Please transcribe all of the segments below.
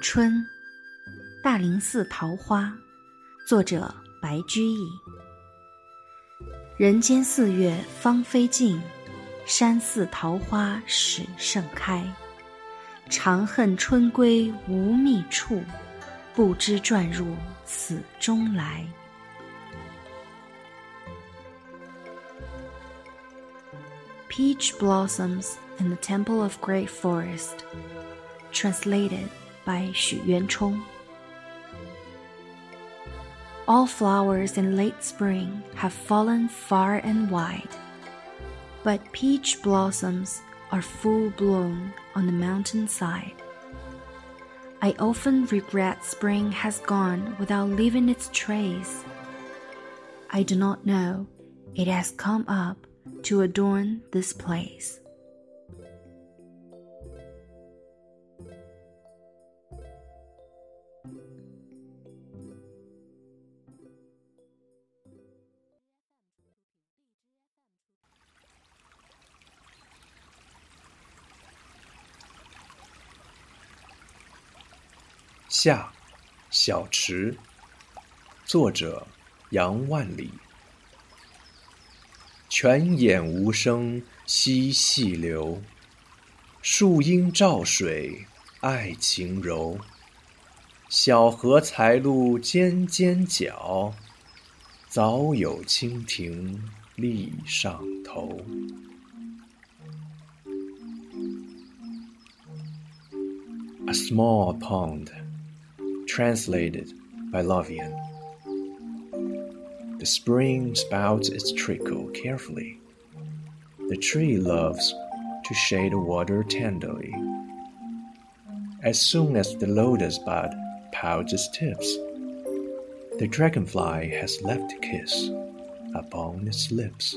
春，大林寺桃花，作者白居易。人间四月芳菲尽，山寺桃花始盛开。长恨春归无觅处，不知转入此中来。Peach blossoms in the temple of great forest. Translated by Xu Yuanchong. All flowers in late spring have fallen far and wide, but peach blossoms are full blown on the mountain side. I often regret spring has gone without leaving its trace. I do not know it has come up to adorn this place. 夏，小池。作者：杨万里。泉眼无声惜细流，树阴照水爱晴柔。小荷才露尖尖角，早有蜻蜓立上头。A small pond. Translated by Lovian. The spring spouts its trickle carefully. The tree loves to shade the water tenderly. As soon as the lotus bud pouts its tips, the dragonfly has left a kiss upon its lips.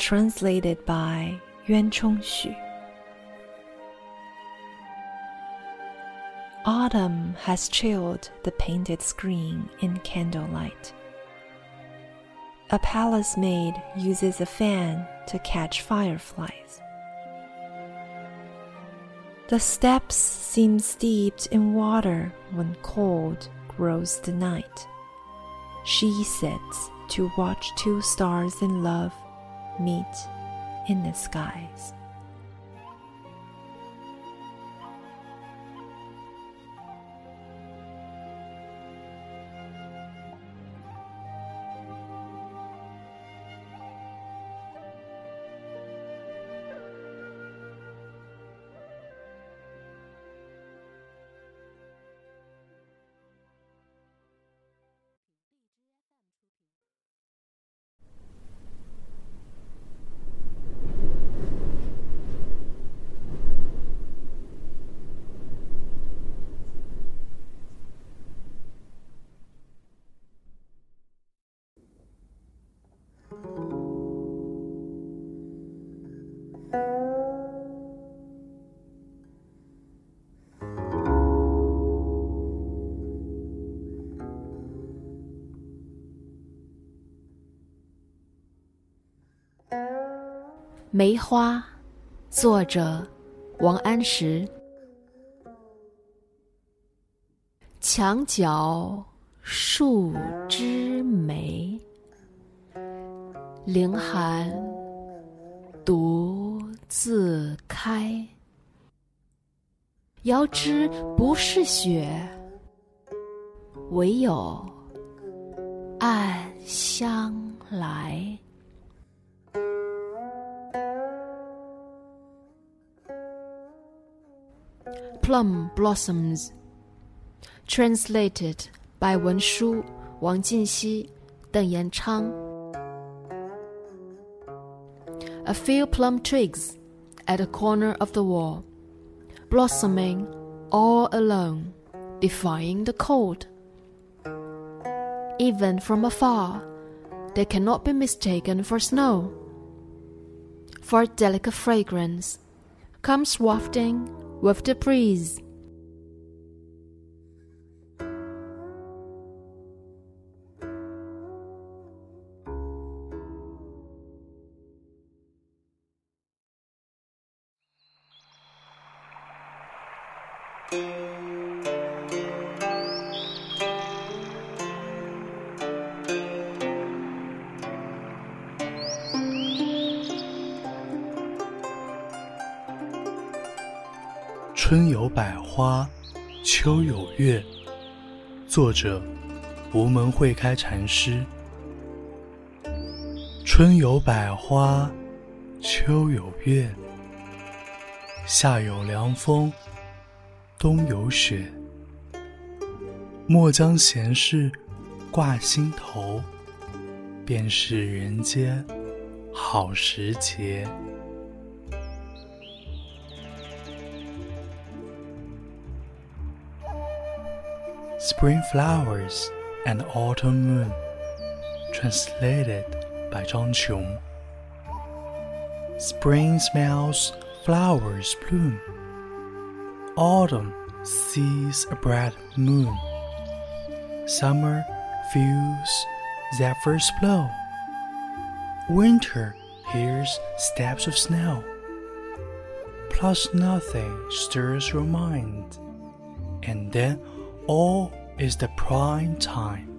Translated by Yuan Chongxu. Autumn has chilled the painted screen in candlelight. A palace maid uses a fan to catch fireflies. The steps seem steeped in water when cold grows the night. She sits to watch two stars in love meet in the skies. 梅花，作者王安石。墙角数枝梅，凌寒独自开。遥知不是雪，唯有暗香来。Plum blossoms. Translated by Wen Shu, Wang Jinxi, Deng Yanchang. A few plum twigs at a corner of the wall, blossoming all alone, defying the cold. Even from afar, they cannot be mistaken for snow. For a delicate fragrance comes wafting with the breeze. 春有百花，秋有月。作者：无门会开禅师。春有百花，秋有月，夏有凉风，冬有雪。莫将闲事挂心头，便是人间好时节。Spring Flowers and Autumn Moon, translated by Zhang Qiong. Spring smells flowers bloom. Autumn sees a bright moon. Summer feels zephyrs blow. Winter hears steps of snow. Plus nothing stirs your mind. And then all is the prime time.